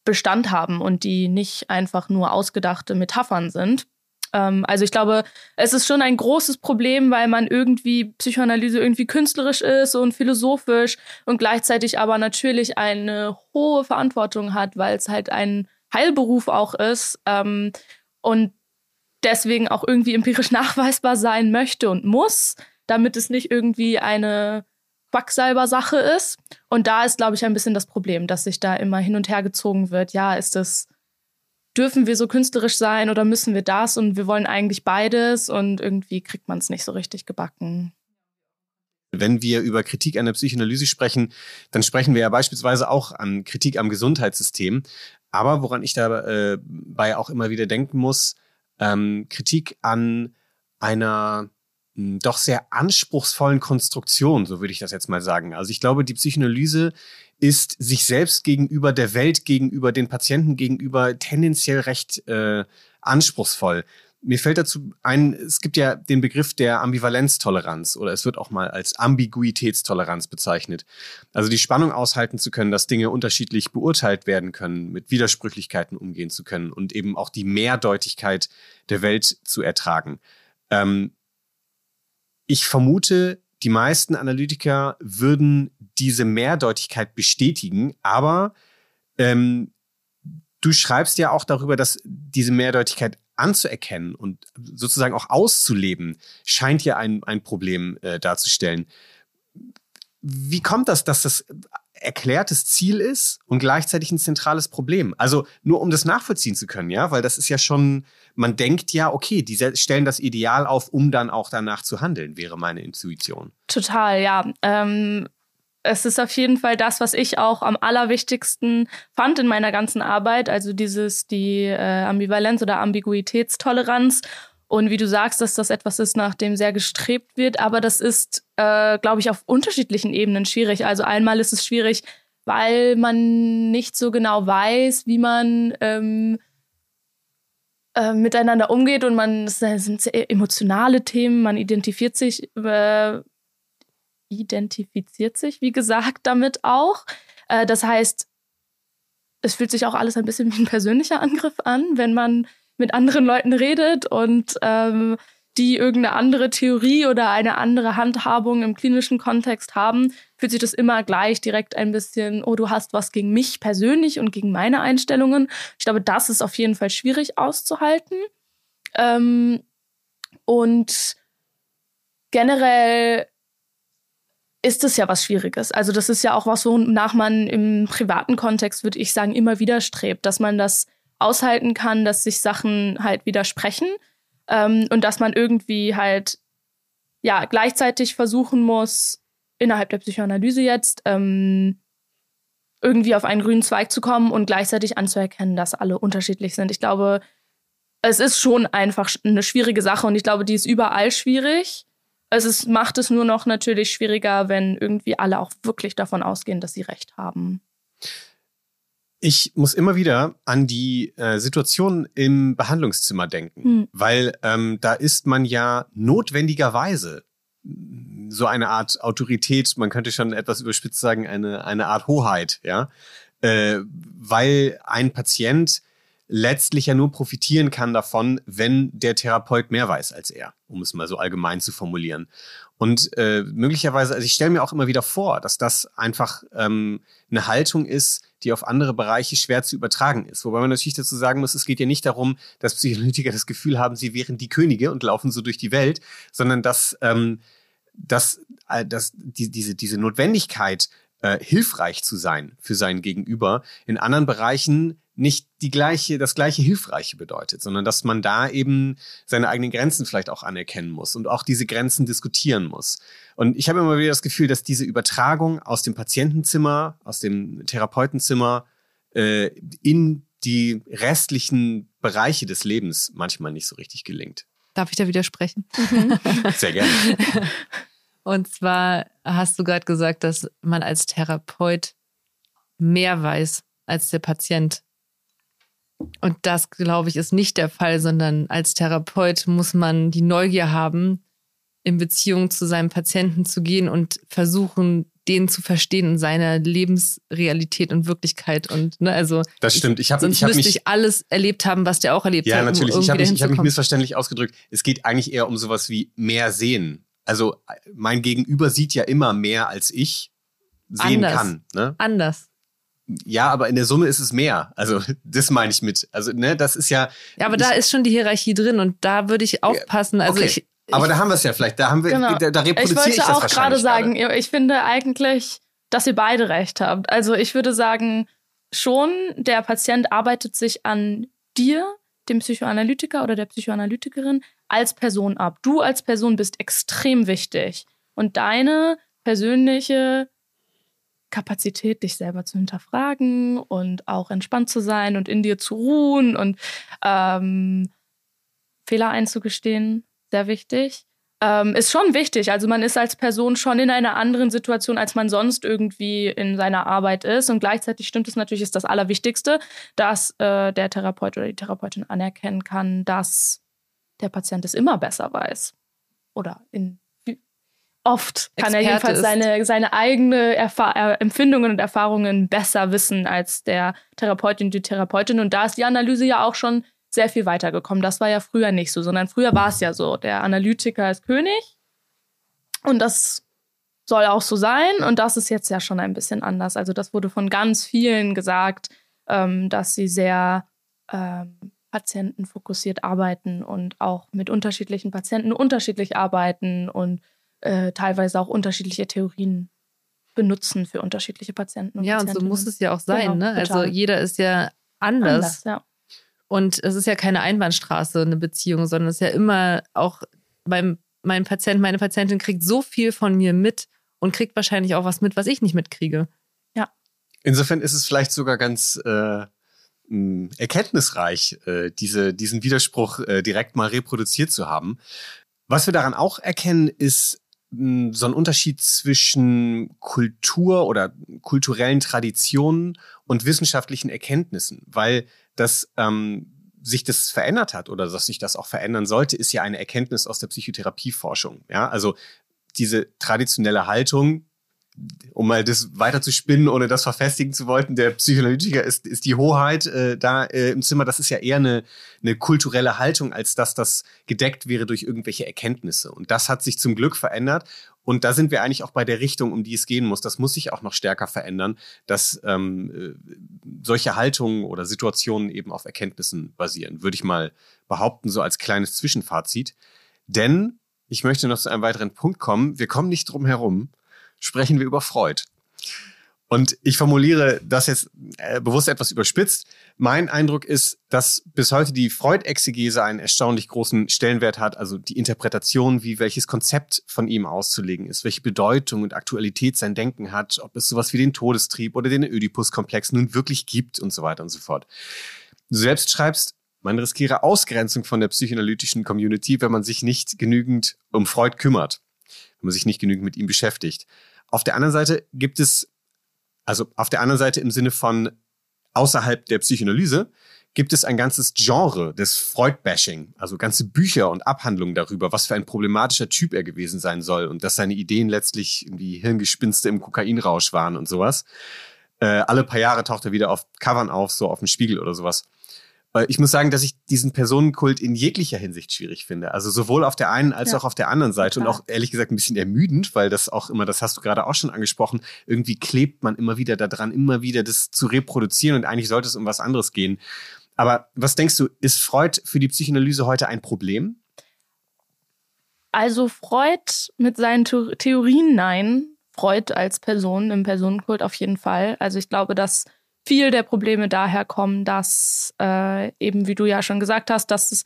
Bestand haben und die nicht einfach nur ausgedachte Metaphern sind. Ähm, also ich glaube, es ist schon ein großes Problem, weil man irgendwie Psychoanalyse irgendwie künstlerisch ist und philosophisch und gleichzeitig aber natürlich eine hohe Verantwortung hat, weil es halt ein Heilberuf auch ist ähm, und deswegen auch irgendwie empirisch nachweisbar sein möchte und muss, damit es nicht irgendwie eine Quacksalber-Sache ist. Und da ist, glaube ich, ein bisschen das Problem, dass sich da immer hin und her gezogen wird. Ja, ist das, dürfen wir so künstlerisch sein oder müssen wir das? Und wir wollen eigentlich beides und irgendwie kriegt man es nicht so richtig gebacken.
Wenn wir über Kritik an der Psychoanalyse sprechen, dann sprechen wir ja beispielsweise auch an Kritik am Gesundheitssystem. Aber woran ich dabei äh, auch immer wieder denken muss, ähm, Kritik an einer doch sehr anspruchsvollen Konstruktion, so würde ich das jetzt mal sagen. Also ich glaube, die Psychoanalyse ist sich selbst gegenüber der Welt, gegenüber den Patienten gegenüber tendenziell recht äh, anspruchsvoll. Mir fällt dazu ein, es gibt ja den Begriff der Ambivalenztoleranz oder es wird auch mal als Ambiguitätstoleranz bezeichnet. Also die Spannung aushalten zu können, dass Dinge unterschiedlich beurteilt werden können, mit Widersprüchlichkeiten umgehen zu können und eben auch die Mehrdeutigkeit der Welt zu ertragen. Ähm, ich vermute, die meisten Analytiker würden diese Mehrdeutigkeit bestätigen, aber ähm, du schreibst ja auch darüber, dass diese Mehrdeutigkeit anzuerkennen und sozusagen auch auszuleben, scheint ja ein, ein Problem äh, darzustellen. Wie kommt das, dass das erklärtes Ziel ist und gleichzeitig ein zentrales Problem? Also nur um das nachvollziehen zu können, ja, weil das ist ja schon, man denkt ja, okay, die stellen das Ideal auf, um dann auch danach zu handeln, wäre meine Intuition.
Total, ja. Ähm, es ist auf jeden Fall das, was ich auch am allerwichtigsten fand in meiner ganzen Arbeit, also dieses, die äh, Ambivalenz oder Ambiguitätstoleranz. Und wie du sagst, dass das etwas ist, nach dem sehr gestrebt wird, aber das ist, äh, glaube ich, auf unterschiedlichen Ebenen schwierig. Also einmal ist es schwierig, weil man nicht so genau weiß, wie man ähm, äh, miteinander umgeht und man, es sind sehr emotionale Themen, man identifiziert sich äh, identifiziert sich, wie gesagt, damit auch. Äh, das heißt, es fühlt sich auch alles ein bisschen wie ein persönlicher Angriff an, wenn man mit anderen Leuten redet und ähm, die irgendeine andere Theorie oder eine andere Handhabung im klinischen Kontext haben, fühlt sich das immer gleich direkt ein bisschen, oh, du hast was gegen mich persönlich und gegen meine Einstellungen. Ich glaube, das ist auf jeden Fall schwierig auszuhalten. Ähm, und generell ist es ja was Schwieriges. Also das ist ja auch was, wonach man im privaten Kontext, würde ich sagen, immer wieder strebt, dass man das aushalten kann, dass sich Sachen halt widersprechen ähm, und dass man irgendwie halt ja gleichzeitig versuchen muss, innerhalb der Psychoanalyse jetzt ähm, irgendwie auf einen grünen Zweig zu kommen und gleichzeitig anzuerkennen, dass alle unterschiedlich sind. Ich glaube, es ist schon einfach eine schwierige Sache und ich glaube, die ist überall schwierig. Es ist, macht es nur noch natürlich schwieriger, wenn irgendwie alle auch wirklich davon ausgehen, dass sie recht haben.
Ich muss immer wieder an die äh, Situation im Behandlungszimmer denken, hm. weil ähm, da ist man ja notwendigerweise so eine Art Autorität, man könnte schon etwas überspitzt sagen, eine, eine Art Hoheit, ja, äh, weil ein Patient letztlich ja nur profitieren kann davon, wenn der Therapeut mehr weiß als er, um es mal so allgemein zu formulieren. Und äh, möglicherweise, also ich stelle mir auch immer wieder vor, dass das einfach ähm, eine Haltung ist, die auf andere Bereiche schwer zu übertragen ist. Wobei man natürlich dazu sagen muss, es geht ja nicht darum, dass Psychoanalytiker das Gefühl haben, sie wären die Könige und laufen so durch die Welt, sondern dass, ähm, dass, äh, dass die, diese, diese Notwendigkeit, äh, hilfreich zu sein für sein Gegenüber, in anderen Bereichen nicht die gleiche, das gleiche Hilfreiche bedeutet, sondern dass man da eben seine eigenen Grenzen vielleicht auch anerkennen muss und auch diese Grenzen diskutieren muss. Und ich habe immer wieder das Gefühl, dass diese Übertragung aus dem Patientenzimmer, aus dem Therapeutenzimmer äh, in die restlichen Bereiche des Lebens manchmal nicht so richtig gelingt.
Darf ich da widersprechen?
Mhm. Sehr gerne.
Und zwar hast du gerade gesagt, dass man als Therapeut mehr weiß als der Patient. Und das, glaube ich, ist nicht der Fall, sondern als Therapeut muss man die Neugier haben, in Beziehung zu seinem Patienten zu gehen und versuchen, den zu verstehen in seiner Lebensrealität und Wirklichkeit. Und ne, also
das stimmt. Ich hab,
sonst
ich hab
müsste
mich,
ich alles erlebt haben, was der auch erlebt
ja,
hat.
Ja, natürlich. Um ich habe mich, hab mich missverständlich ausgedrückt. Es geht eigentlich eher um sowas wie mehr sehen. Also mein Gegenüber sieht ja immer mehr, als ich sehen
Anders.
kann. Ne?
Anders.
Ja, aber in der Summe ist es mehr. Also das meine ich mit. Also ne, das ist ja.
Ja, aber da ist schon die Hierarchie drin und da würde ich aufpassen. Also
okay.
ich,
aber da haben wir es ja vielleicht. Da haben wir,
Genau.
da, da reproduziere
ich
ich,
wollte
das
auch gerade sagen, ich finde eigentlich, dass ihr beide recht habt. Also ich würde sagen, schon der Patient arbeitet sich an dir, dem Psychoanalytiker oder der Psychoanalytikerin, als Person ab. Du als Person bist extrem wichtig. Und deine persönliche Kapazität, dich selber zu hinterfragen und auch entspannt zu sein und in dir zu ruhen und ähm, Fehler einzugestehen, sehr wichtig. ähm, ist schon wichtig. Also man ist als Person schon in einer anderen Situation, als man sonst irgendwie in seiner Arbeit ist. Und gleichzeitig stimmt es natürlich, ist das Allerwichtigste, dass äh, der Therapeut oder die Therapeutin anerkennen kann, dass der Patient es immer besser weiß. Oder in oft kann Experte er jedenfalls seine, seine eigene Erfa äh, Empfindungen und Erfahrungen besser wissen als der Therapeutin, die Therapeutin. Und da ist die Analyse ja auch schon sehr viel weitergekommen. Das war ja früher nicht so, sondern früher war es ja so, der Analytiker ist König und das soll auch so sein und das ist jetzt ja schon ein bisschen anders. Also das wurde von ganz vielen gesagt, ähm, dass sie sehr ähm, patientenfokussiert arbeiten und auch mit unterschiedlichen Patienten unterschiedlich arbeiten und äh, teilweise auch unterschiedliche Theorien benutzen für unterschiedliche Patienten.
Und ja, und so muss es ja auch sein. Genau, ne? Also jeder ist ja anders. anders ja. Und es ist ja keine Einbahnstraße, eine Beziehung, sondern es ist ja immer auch beim mein Patient, meine Patientin kriegt so viel von mir mit und kriegt wahrscheinlich auch was mit, was ich nicht mitkriege.
Ja.
Insofern ist es vielleicht sogar ganz äh, erkenntnisreich, äh, diese, diesen Widerspruch äh, direkt mal reproduziert zu haben. Was wir daran auch erkennen, ist so ein Unterschied zwischen Kultur oder kulturellen Traditionen und wissenschaftlichen Erkenntnissen, weil dass ähm, sich das verändert hat oder dass sich das auch verändern sollte, ist ja eine Erkenntnis aus der Psychotherapieforschung. Ja, also diese traditionelle Haltung, um mal das weiter zu spinnen, ohne das verfestigen zu wollten, der Psychoanalytiker ist, ist die Hoheit äh, da äh, im Zimmer. Das ist ja eher eine, eine kulturelle Haltung, als dass das gedeckt wäre durch irgendwelche Erkenntnisse. Und das hat sich zum Glück verändert. Und da sind wir eigentlich auch bei der Richtung, um die es gehen muss. Das muss sich auch noch stärker verändern, dass ähm, äh, solche Haltungen oder Situationen eben auf Erkenntnissen basieren, würde ich mal behaupten, so als kleines Zwischenfazit. Denn ich möchte noch zu einem weiteren Punkt kommen. Wir kommen nicht drum herum. Sprechen wir über Freud. Und ich formuliere das jetzt äh, bewusst etwas überspitzt. Mein Eindruck ist, dass bis heute die Freud-Exegese einen erstaunlich großen Stellenwert hat, also die Interpretation, wie welches Konzept von ihm auszulegen ist, welche Bedeutung und Aktualität sein Denken hat, ob es sowas wie den Todestrieb oder den Oedipus-Komplex nun wirklich gibt und so weiter und so fort. Du selbst schreibst, man riskiere Ausgrenzung von der psychoanalytischen Community, wenn man sich nicht genügend um Freud kümmert, man sich nicht genügend mit ihm beschäftigt. Auf der anderen Seite gibt es also auf der anderen Seite im Sinne von außerhalb der Psychoanalyse gibt es ein ganzes Genre des Freud-Bashing, also ganze Bücher und Abhandlungen darüber, was für ein problematischer Typ er gewesen sein soll und dass seine Ideen letztlich irgendwie Hirngespinste im Kokainrausch waren und sowas. Äh, alle paar Jahre taucht er wieder auf Covern auf, so auf dem Spiegel oder sowas. Ich muss sagen, dass ich diesen Personenkult in jeglicher Hinsicht schwierig finde. Also sowohl auf der einen als ja. auch auf der anderen Seite Klar. und auch ehrlich gesagt ein bisschen ermüdend, weil das auch immer, das hast du gerade auch schon angesprochen, irgendwie klebt man immer wieder daran, immer wieder das zu reproduzieren und eigentlich sollte es um was anderes gehen. Aber was denkst du, ist Freud für die Psychoanalyse heute ein Problem?
Also Freud mit seinen Theorien nein. Freud als Person im Personenkult auf jeden Fall. Also ich glaube, dass viel der Probleme daher kommen, dass äh, eben, wie du ja schon gesagt hast, dass es,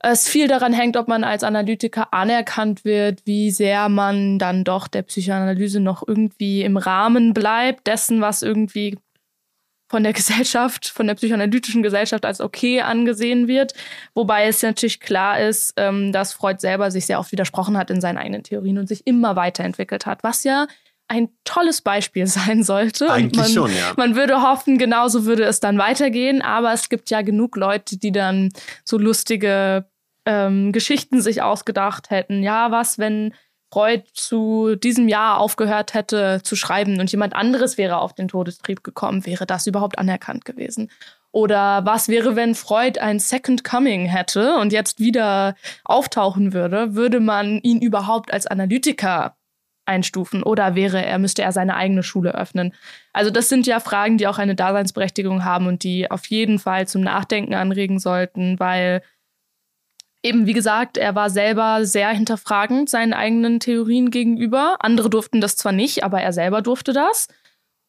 es viel daran hängt, ob man als Analytiker anerkannt wird, wie sehr man dann doch der Psychoanalyse noch irgendwie im Rahmen bleibt, dessen, was irgendwie von der Gesellschaft, von der psychoanalytischen Gesellschaft als okay angesehen wird. Wobei es natürlich klar ist, ähm, dass Freud selber sich sehr oft widersprochen hat in seinen eigenen Theorien und sich immer weiterentwickelt hat, was ja ein tolles Beispiel sein sollte.
Eigentlich
man,
schon, ja.
Man würde hoffen, genauso würde es dann weitergehen, aber es gibt ja genug Leute, die dann so lustige ähm, Geschichten sich ausgedacht hätten. Ja, was, wenn Freud zu diesem Jahr aufgehört hätte zu schreiben und jemand anderes wäre auf den Todestrieb gekommen, wäre das überhaupt anerkannt gewesen? Oder was wäre, wenn Freud ein Second Coming hätte und jetzt wieder auftauchen würde? Würde man ihn überhaupt als Analytiker einstufen oder wäre er, müsste er seine eigene Schule öffnen? Also das sind ja Fragen, die auch eine Daseinsberechtigung haben und die auf jeden Fall zum Nachdenken anregen sollten, weil eben, wie gesagt, er war selber sehr hinterfragend seinen eigenen Theorien gegenüber. Andere durften das zwar nicht, aber er selber durfte das.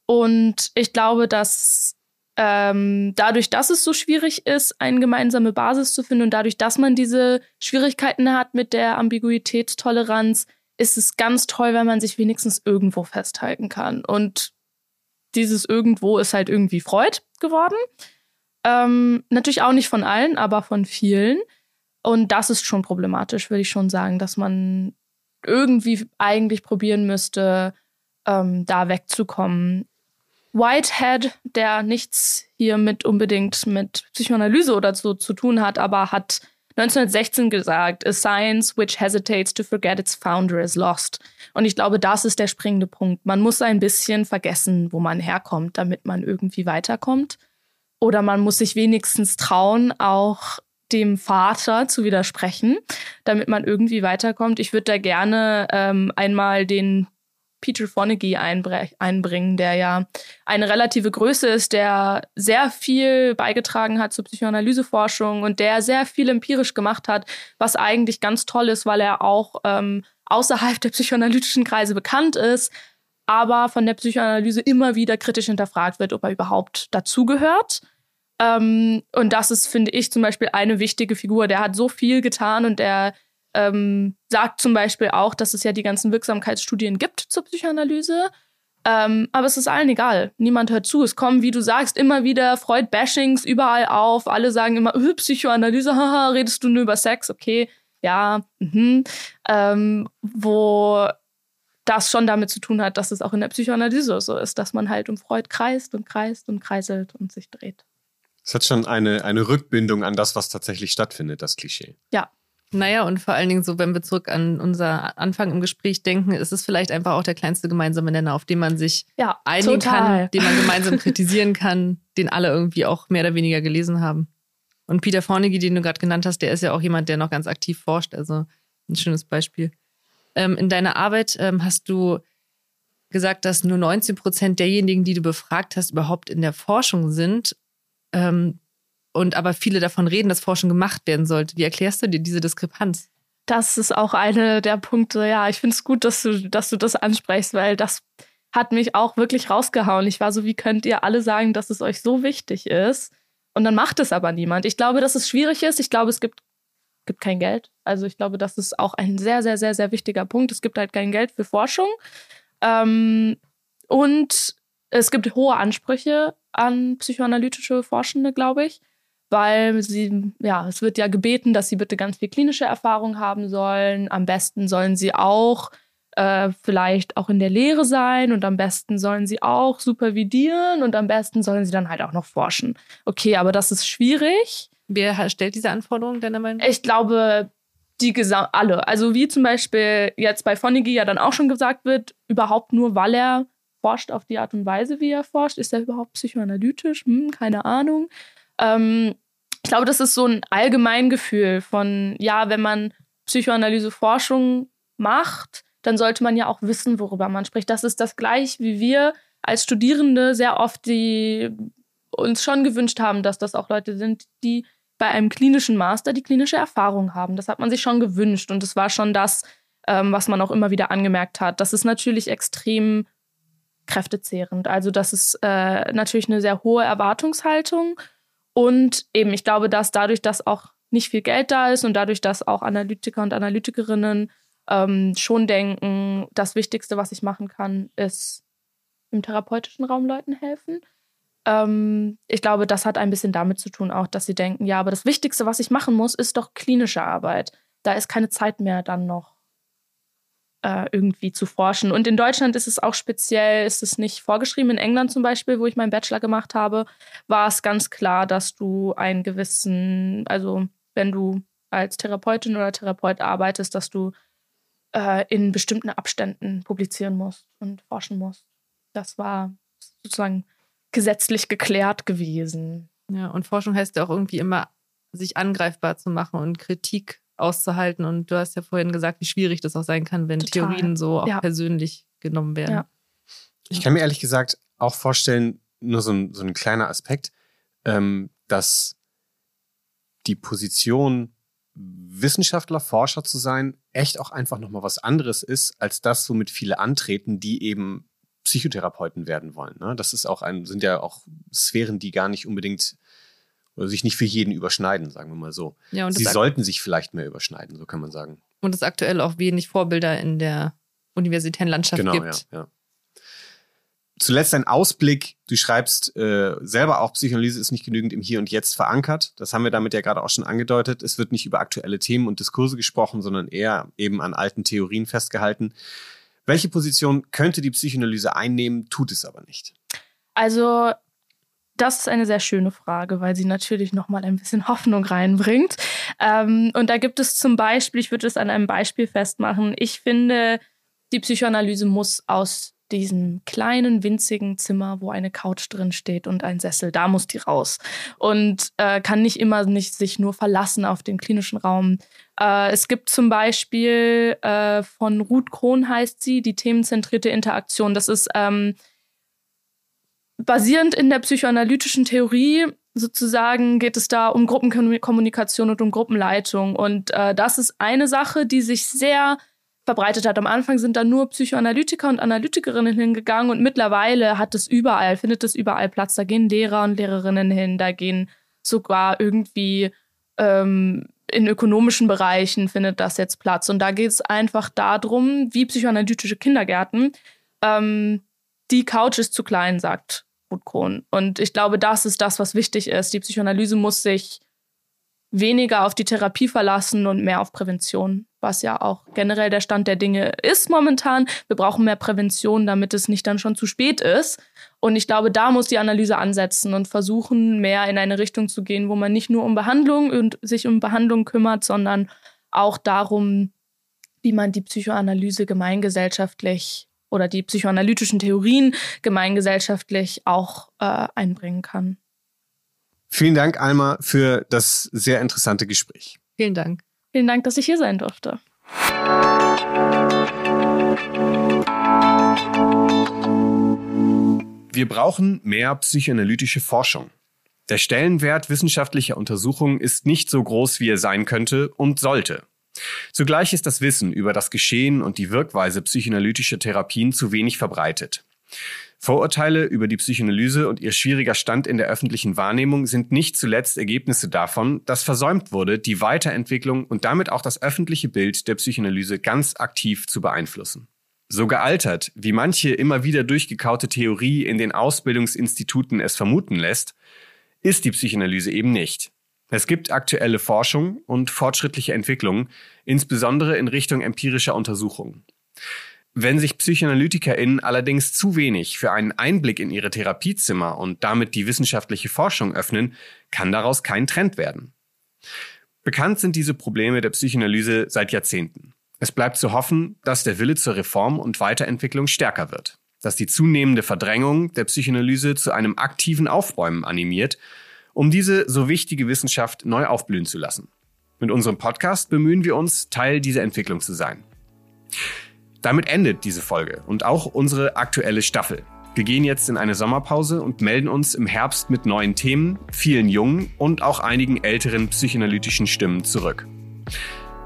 Und ich glaube, dass ähm, dadurch, dass es so schwierig ist, eine gemeinsame Basis zu finden und dadurch, dass man diese Schwierigkeiten hat mit der Ambiguitätstoleranz, ist es ganz toll, wenn man sich wenigstens irgendwo festhalten kann. Und dieses irgendwo ist halt irgendwie Freud geworden. Ähm, natürlich auch nicht von allen, aber von vielen. Und das ist schon problematisch, würde ich schon sagen, dass man irgendwie eigentlich probieren müsste, ähm, da wegzukommen. Whitehead, der nichts hier unbedingt mit Psychoanalyse oder so zu tun hat, aber hat 1916 gesagt, a science which hesitates to forget its founder is lost. Und ich glaube, das ist der springende Punkt. Man muss ein bisschen vergessen, wo man herkommt, damit man irgendwie weiterkommt. Oder man muss sich wenigstens trauen, auch dem Vater zu widersprechen, damit man irgendwie weiterkommt. Ich würde da gerne ähm, einmal den Peter Fonagy einbringen, der ja eine relative Größe ist, der sehr viel beigetragen hat zur Psychoanalyseforschung und der sehr viel empirisch gemacht hat, was eigentlich ganz toll ist, weil er auch ähm, außerhalb der psychoanalytischen Kreise bekannt ist, aber von der Psychoanalyse immer wieder kritisch hinterfragt wird, ob er überhaupt dazugehört. Ähm, und das ist, finde ich, zum Beispiel eine wichtige Figur. Der hat so viel getan und der ähm, sagt zum Beispiel auch, dass es ja die ganzen Wirksamkeitsstudien gibt zur Psychoanalyse. Ähm, aber es ist allen egal. Niemand hört zu. Es kommen, wie du sagst, immer wieder Freud-Bashings überall auf. Alle sagen immer, öh, Psychoanalyse, haha, redest du nur über Sex? Okay, ja, mhm. ähm, wo das schon damit zu tun hat, dass es auch in der Psychoanalyse so ist, dass man halt um Freud kreist und kreist und kreiselt und sich dreht.
Es hat schon eine, eine Rückbindung an das, was tatsächlich stattfindet, das Klischee.
Ja,
naja, und vor allen Dingen so, wenn wir zurück an unser Anfang im Gespräch denken, ist es vielleicht einfach auch der kleinste gemeinsame Nenner, auf den man sich ja, einigen total. kann, den man gemeinsam kritisieren kann, den alle irgendwie auch mehr oder weniger gelesen haben. Und Peter Fornegi, den du gerade genannt hast, der ist ja auch jemand, der noch ganz aktiv forscht. Also ein schönes Beispiel. Ähm, in deiner Arbeit ähm, hast du gesagt, dass nur 19 Prozent derjenigen, die du befragt hast, überhaupt in der Forschung sind. Ähm, und aber viele davon reden, dass Forschung gemacht werden sollte. Wie erklärst du dir diese Diskrepanz?
Das ist auch einer der Punkte. Ja, ich finde es gut, dass du, dass du das ansprichst, weil das hat mich auch wirklich rausgehauen. Ich war so, wie könnt ihr alle sagen, dass es euch so wichtig ist? Und dann macht es aber niemand. Ich glaube, dass es schwierig ist. Ich glaube, es gibt, gibt kein Geld. Also ich glaube, das ist auch ein sehr, sehr, sehr, sehr wichtiger Punkt. Es gibt halt kein Geld für Forschung. Ähm, und es gibt hohe Ansprüche an psychoanalytische Forschende, glaube ich weil sie, ja, es wird ja gebeten, dass sie bitte ganz viel klinische Erfahrung haben sollen. Am besten sollen sie auch äh, vielleicht auch in der Lehre sein und am besten sollen sie auch supervidieren und am besten sollen sie dann halt auch noch forschen. Okay, aber das ist schwierig.
Wer stellt diese Anforderungen Meinung
nach? Ich glaube, die Gesam alle. Also wie zum Beispiel jetzt bei Fonegy ja dann auch schon gesagt wird, überhaupt nur, weil er forscht auf die Art und Weise, wie er forscht. Ist er überhaupt psychoanalytisch? Hm, keine Ahnung. Ähm, ich glaube, das ist so ein Allgemeingefühl von, ja, wenn man Psychoanalyse-Forschung macht, dann sollte man ja auch wissen, worüber man spricht. Das ist das gleich, wie wir als Studierende sehr oft die uns schon gewünscht haben, dass das auch Leute sind, die bei einem klinischen Master die klinische Erfahrung haben. Das hat man sich schon gewünscht und es war schon das, ähm, was man auch immer wieder angemerkt hat. Das ist natürlich extrem kräftezehrend. Also das ist äh, natürlich eine sehr hohe Erwartungshaltung und eben, ich glaube, dass dadurch, dass auch nicht viel Geld da ist und dadurch, dass auch Analytiker und Analytikerinnen ähm, schon denken, das Wichtigste, was ich machen kann, ist im therapeutischen Raum Leuten helfen. Ähm, ich glaube, das hat ein bisschen damit zu tun, auch, dass sie denken, ja, aber das Wichtigste, was ich machen muss, ist doch klinische Arbeit. Da ist keine Zeit mehr dann noch äh, irgendwie zu forschen. Und in Deutschland ist es auch speziell, ist es nicht vorgeschrieben. In England zum Beispiel, wo ich meinen Bachelor gemacht habe, war es ganz klar, dass du einen gewissen, also wenn du als Therapeutin oder Therapeut arbeitest, dass du äh, in bestimmten Abständen publizieren musst und forschen musst. Das war sozusagen gesetzlich geklärt gewesen.
Ja, und Forschung heißt ja auch irgendwie immer, sich angreifbar zu machen und Kritik auszuhalten. Und du hast ja vorhin gesagt, wie schwierig das auch sein kann, wenn Total. Theorien so auch ja. persönlich genommen werden. Ja.
Ich kann mir ehrlich gesagt auch vorstellen, nur so ein, so ein kleiner Aspekt, ähm, dass die Position, Wissenschaftler, Forscher zu sein, echt auch einfach nochmal was anderes ist, als das, womit viele antreten, die eben Psychotherapeuten werden wollen. Ne? Das ist auch ein, sind ja auch Sphären, die gar nicht unbedingt oder sich nicht für jeden überschneiden, sagen wir mal so. Ja, Sie sollten sich vielleicht mehr überschneiden, so kann man sagen.
Und es aktuell auch wenig Vorbilder in der universitären Landschaft genau, gibt. Ja, ja.
zuletzt ein Ausblick. Du schreibst äh, selber auch, Psychoanalyse ist nicht genügend im Hier und Jetzt verankert. Das haben wir damit ja gerade auch schon angedeutet. Es wird nicht über aktuelle Themen und Diskurse gesprochen, sondern eher eben an alten Theorien festgehalten. Welche Position könnte die Psychoanalyse einnehmen, tut es aber nicht?
Also das ist eine sehr schöne Frage, weil sie natürlich nochmal ein bisschen Hoffnung reinbringt. Ähm, und da gibt es zum Beispiel, ich würde es an einem Beispiel festmachen, ich finde, die Psychoanalyse muss aus diesem kleinen, winzigen Zimmer, wo eine Couch drin steht und ein Sessel, da muss die raus. Und äh, kann nicht immer nicht sich nur verlassen auf den klinischen Raum. Äh, es gibt zum Beispiel äh, von Ruth Krohn heißt sie, die themenzentrierte Interaktion. Das ist ähm, basierend in der psychoanalytischen Theorie sozusagen geht es da um Gruppenkommunikation und um Gruppenleitung. Und äh, das ist eine Sache, die sich sehr verbreitet hat. Am Anfang sind da nur Psychoanalytiker und Analytikerinnen hingegangen und mittlerweile hat es überall, findet es überall Platz. Da gehen Lehrer und Lehrerinnen hin, da gehen sogar irgendwie ähm, in ökonomischen Bereichen findet das jetzt Platz. Und da geht es einfach darum, wie psychoanalytische Kindergärten ähm, die Couch ist zu klein, sagt Ruth. Und ich glaube, das ist das, was wichtig ist. Die Psychoanalyse muss sich weniger auf die Therapie verlassen und mehr auf Prävention, was ja auch generell der Stand der Dinge ist momentan. Wir brauchen mehr Prävention, damit es nicht dann schon zu spät ist. Und ich glaube, da muss die Analyse ansetzen und versuchen, mehr in eine Richtung zu gehen, wo man nicht nur um Behandlung und sich um Behandlung kümmert, sondern auch darum, wie man die Psychoanalyse gemeingesellschaftlich oder die psychoanalytischen Theorien gemeingesellschaftlich auch äh, einbringen kann.
Vielen Dank, Alma, für das sehr interessante Gespräch.
Vielen Dank.
Vielen Dank, dass ich hier sein durfte.
Wir brauchen mehr psychoanalytische Forschung. Der Stellenwert wissenschaftlicher Untersuchungen ist nicht so groß, wie er sein könnte und sollte. Zugleich ist das Wissen über das Geschehen und die Wirkweise psychoanalytischer Therapien zu wenig verbreitet. Vorurteile über die Psychoanalyse und ihr schwieriger Stand in der öffentlichen Wahrnehmung sind nicht zuletzt Ergebnisse davon, dass versäumt wurde, die Weiterentwicklung und damit auch das öffentliche Bild der Psychoanalyse ganz aktiv zu beeinflussen. So gealtert, wie manche immer wieder durchgekaute Theorie in den Ausbildungsinstituten es vermuten lässt, ist die Psychoanalyse eben nicht. Es gibt aktuelle Forschung und fortschrittliche Entwicklungen, insbesondere in Richtung empirischer Untersuchungen. Wenn sich PsychoanalytikerInnen allerdings zu wenig für einen Einblick in ihre Therapiezimmer und damit die wissenschaftliche Forschung öffnen, kann daraus kein Trend werden. Bekannt sind diese Probleme der Psychoanalyse seit Jahrzehnten. Es bleibt zu hoffen, dass der Wille zur Reform und Weiterentwicklung stärker wird, dass die zunehmende Verdrängung der Psychoanalyse zu einem aktiven Aufbäumen animiert um diese so wichtige Wissenschaft neu aufblühen zu lassen. Mit unserem Podcast bemühen wir uns, Teil dieser Entwicklung zu sein. Damit endet diese Folge und auch unsere aktuelle Staffel. Wir gehen jetzt in eine Sommerpause und melden uns im Herbst mit neuen Themen, vielen jungen und auch einigen älteren psychoanalytischen Stimmen zurück.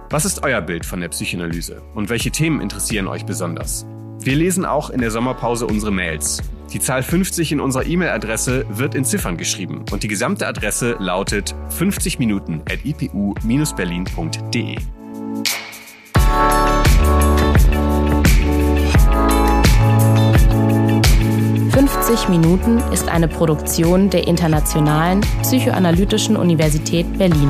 Was ist euer Bild von der Psychoanalyse und welche Themen interessieren euch besonders? Wir lesen auch in der Sommerpause unsere Mails. Die Zahl 50 in unserer E-Mail-Adresse wird in Ziffern geschrieben und die gesamte Adresse lautet 50 Minuten at ipu-berlin.de.
»50 Minuten« ist eine Produktion der Internationalen Psychoanalytischen Universität Berlin.